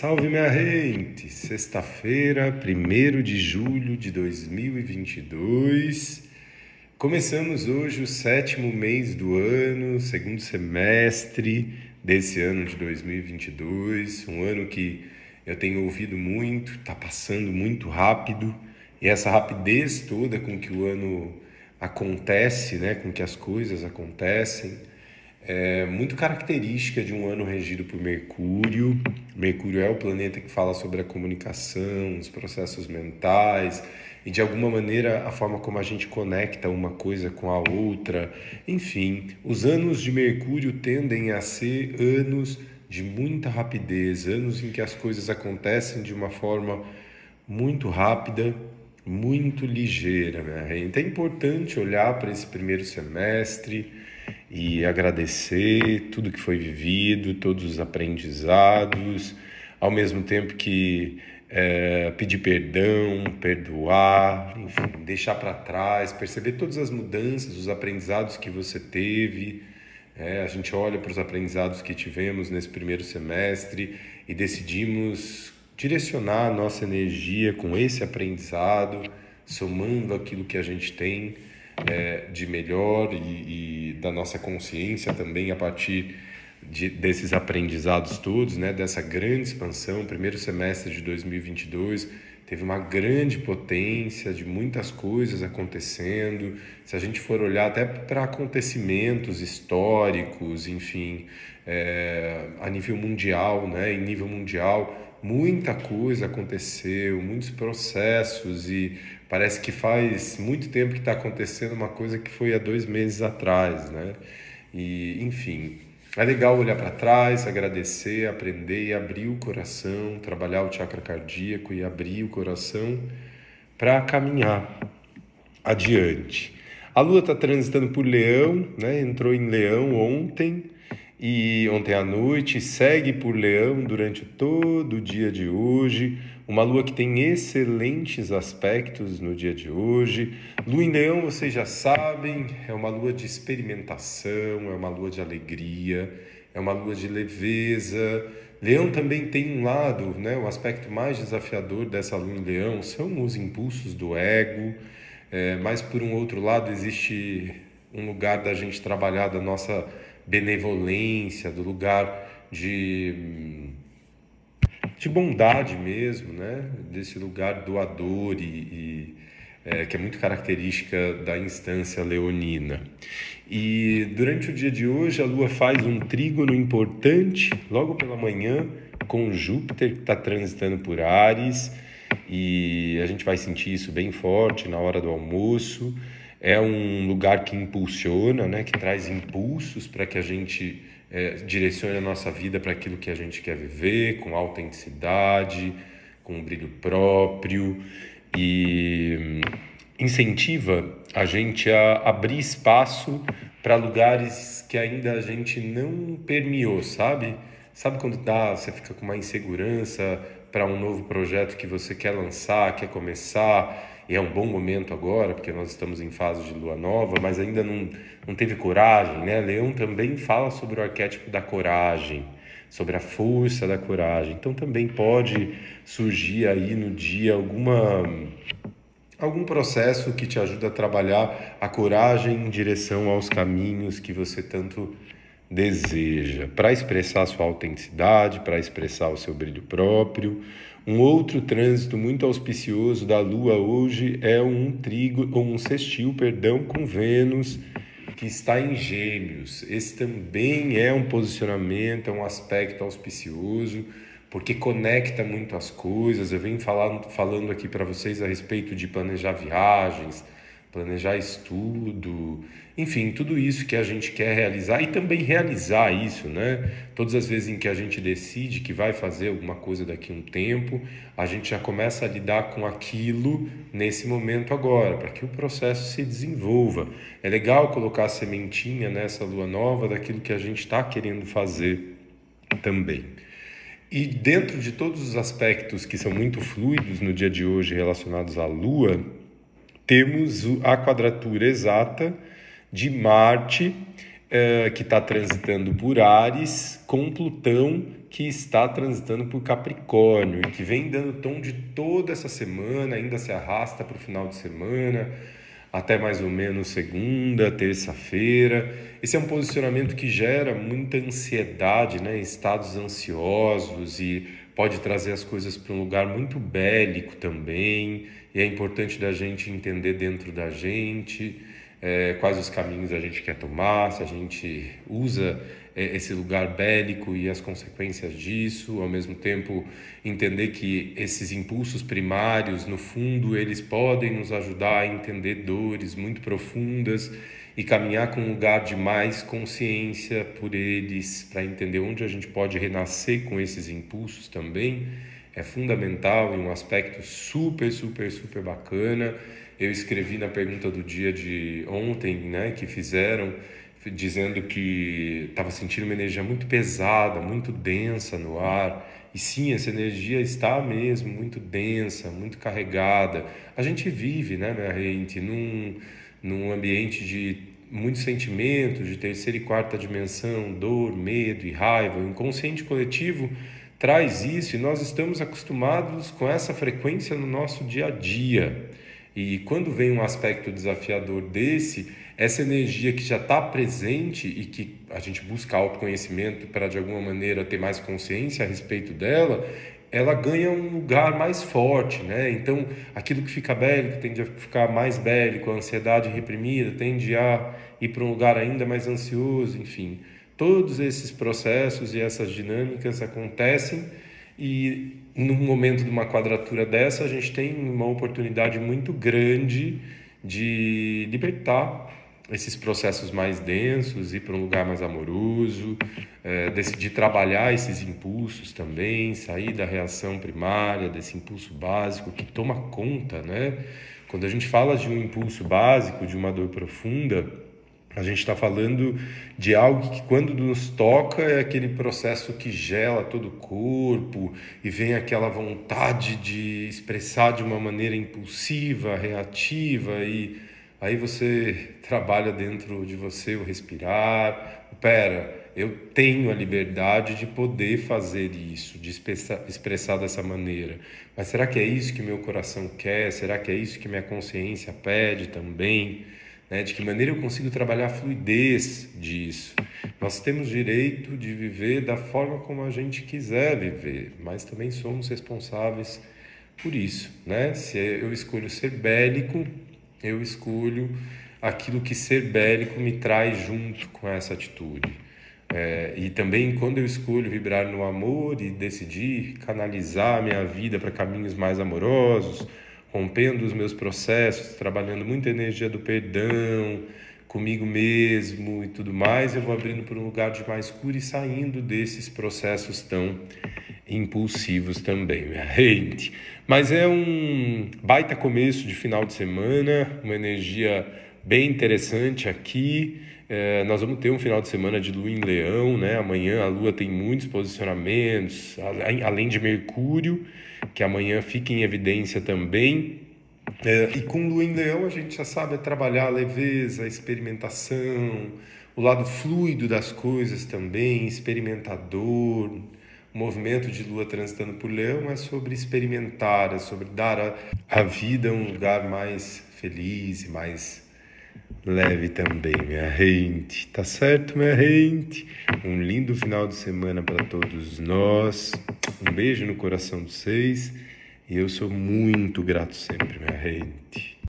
Salve minha gente! Sexta-feira, 1 de julho de 2022. Começamos hoje o sétimo mês do ano, segundo semestre desse ano de 2022. Um ano que eu tenho ouvido muito, está passando muito rápido e essa rapidez toda com que o ano acontece, né, com que as coisas acontecem, é muito característica de um ano regido por Mercúrio. Mercúrio é o planeta que fala sobre a comunicação, os processos mentais e de alguma maneira a forma como a gente conecta uma coisa com a outra. Enfim, os anos de Mercúrio tendem a ser anos de muita rapidez, anos em que as coisas acontecem de uma forma muito rápida, muito ligeira. Né? Então é importante olhar para esse primeiro semestre e agradecer tudo que foi vivido, todos os aprendizados, ao mesmo tempo que é, pedir perdão, perdoar, enfim, deixar para trás, perceber todas as mudanças, os aprendizados que você teve. É, a gente olha para os aprendizados que tivemos nesse primeiro semestre e decidimos direcionar a nossa energia com esse aprendizado, somando aquilo que a gente tem é, de melhor e, e, da nossa consciência também a partir de, desses aprendizados todos, né, dessa grande expansão. Primeiro semestre de 2022 teve uma grande potência de muitas coisas acontecendo. Se a gente for olhar até para acontecimentos históricos, enfim, é, a nível mundial, né, em nível mundial muita coisa aconteceu, muitos processos e parece que faz muito tempo que está acontecendo uma coisa que foi há dois meses atrás, né? E enfim, é legal olhar para trás, agradecer, aprender e abrir o coração, trabalhar o chakra cardíaco e abrir o coração para caminhar adiante. A Lua está transitando por Leão, né? Entrou em Leão ontem e ontem à noite segue por Leão durante todo o dia de hoje. Uma lua que tem excelentes aspectos no dia de hoje. Lua em Leão, vocês já sabem, é uma lua de experimentação, é uma lua de alegria, é uma lua de leveza. Leão também tem um lado, né, o aspecto mais desafiador dessa lua em Leão são os impulsos do ego, é, mas por um outro lado existe um lugar da gente trabalhar da nossa benevolência, do lugar de, de bondade mesmo, né? desse lugar doador e, e é, que é muito característica da instância leonina. E durante o dia de hoje a Lua faz um trígono importante logo pela manhã com Júpiter que está transitando por Ares e a gente vai sentir isso bem forte na hora do almoço é um lugar que impulsiona, né, que traz impulsos para que a gente é, direcione a nossa vida para aquilo que a gente quer viver, com autenticidade, com brilho próprio e hum, incentiva a gente a abrir espaço para lugares que ainda a gente não permeou, sabe? Sabe quando dá, você fica com uma insegurança para um novo projeto que você quer lançar, quer começar, e é um bom momento agora, porque nós estamos em fase de lua nova, mas ainda não, não teve coragem, né? Leão também fala sobre o arquétipo da coragem, sobre a força da coragem. Então também pode surgir aí no dia alguma algum processo que te ajuda a trabalhar a coragem em direção aos caminhos que você tanto deseja, para expressar sua autenticidade, para expressar o seu brilho próprio. Um outro trânsito muito auspicioso da Lua hoje é um trigo ou um sextil, perdão, com Vênus que está em Gêmeos. Esse também é um posicionamento, é um aspecto auspicioso, porque conecta muito as coisas. Eu venho falando, falando aqui para vocês a respeito de planejar viagens, planejar estudo, enfim, tudo isso que a gente quer realizar e também realizar isso, né? Todas as vezes em que a gente decide que vai fazer alguma coisa daqui a um tempo, a gente já começa a lidar com aquilo nesse momento agora, para que o processo se desenvolva. É legal colocar a sementinha nessa lua nova daquilo que a gente está querendo fazer também. E dentro de todos os aspectos que são muito fluidos no dia de hoje relacionados à lua, temos a quadratura exata de Marte uh, que está transitando por Ares, com Plutão, que está transitando por Capricórnio, e que vem dando tom de toda essa semana, ainda se arrasta para o final de semana, até mais ou menos segunda, terça-feira. Esse é um posicionamento que gera muita ansiedade, né? estados ansiosos e pode trazer as coisas para um lugar muito bélico também. E é importante da gente entender dentro da gente é, quais os caminhos a gente quer tomar, se a gente usa é, esse lugar bélico e as consequências disso, ao mesmo tempo entender que esses impulsos primários, no fundo, eles podem nos ajudar a entender dores muito profundas e caminhar com um lugar de mais consciência por eles, para entender onde a gente pode renascer com esses impulsos também, é fundamental e um aspecto super, super, super bacana eu escrevi na pergunta do dia de ontem, né, que fizeram, dizendo que estava sentindo uma energia muito pesada, muito densa no ar. E sim, essa energia está mesmo muito densa, muito carregada. A gente vive, né, minha gente, num, num ambiente de muitos sentimentos, de terceira e quarta dimensão, dor, medo e raiva. O inconsciente coletivo traz isso e nós estamos acostumados com essa frequência no nosso dia a dia. E quando vem um aspecto desafiador desse, essa energia que já está presente e que a gente busca autoconhecimento para de alguma maneira ter mais consciência a respeito dela, ela ganha um lugar mais forte, né? Então, aquilo que fica bélico tende a ficar mais bélico, a ansiedade reprimida tende a ir para um lugar ainda mais ansioso, enfim. Todos esses processos e essas dinâmicas acontecem e num momento de uma quadratura dessa, a gente tem uma oportunidade muito grande de libertar esses processos mais densos, ir para um lugar mais amoroso, é, decidir trabalhar esses impulsos também, sair da reação primária, desse impulso básico que toma conta, né? Quando a gente fala de um impulso básico, de uma dor profunda, a gente está falando de algo que, quando nos toca, é aquele processo que gela todo o corpo e vem aquela vontade de expressar de uma maneira impulsiva, reativa, e aí você trabalha dentro de você o respirar. Pera, eu tenho a liberdade de poder fazer isso, de expressar, dessa maneira. Mas será que é isso que meu coração quer? Será que é isso que minha consciência pede também? Né? De que maneira eu consigo trabalhar a fluidez disso? Nós temos direito de viver da forma como a gente quiser viver, mas também somos responsáveis por isso, né? Se eu escolho ser bélico, eu escolho aquilo que ser bélico me traz junto com essa atitude. É, e também quando eu escolho vibrar no amor e decidir canalizar a minha vida para caminhos mais amorosos, rompendo os meus processos, trabalhando muita energia do perdão, comigo mesmo e tudo mais, eu vou abrindo para um lugar de mais cura e saindo desses processos tão impulsivos também, minha gente. Mas é um baita começo de final de semana, uma energia bem interessante aqui. É, nós vamos ter um final de semana de lua em leão, né? Amanhã a lua tem muitos posicionamentos, além de Mercúrio que amanhã fique em evidência também. É, e com Lua em Leão a gente já sabe trabalhar a leveza, a experimentação, o lado fluido das coisas também, experimentador. Movimento de Lua transitando por Leão é sobre experimentar, é sobre dar a vida um lugar mais feliz e mais leve também, minha gente. Tá certo, minha gente? Um lindo final de semana para todos nós. Um beijo no coração de vocês. E eu sou muito grato sempre, minha gente.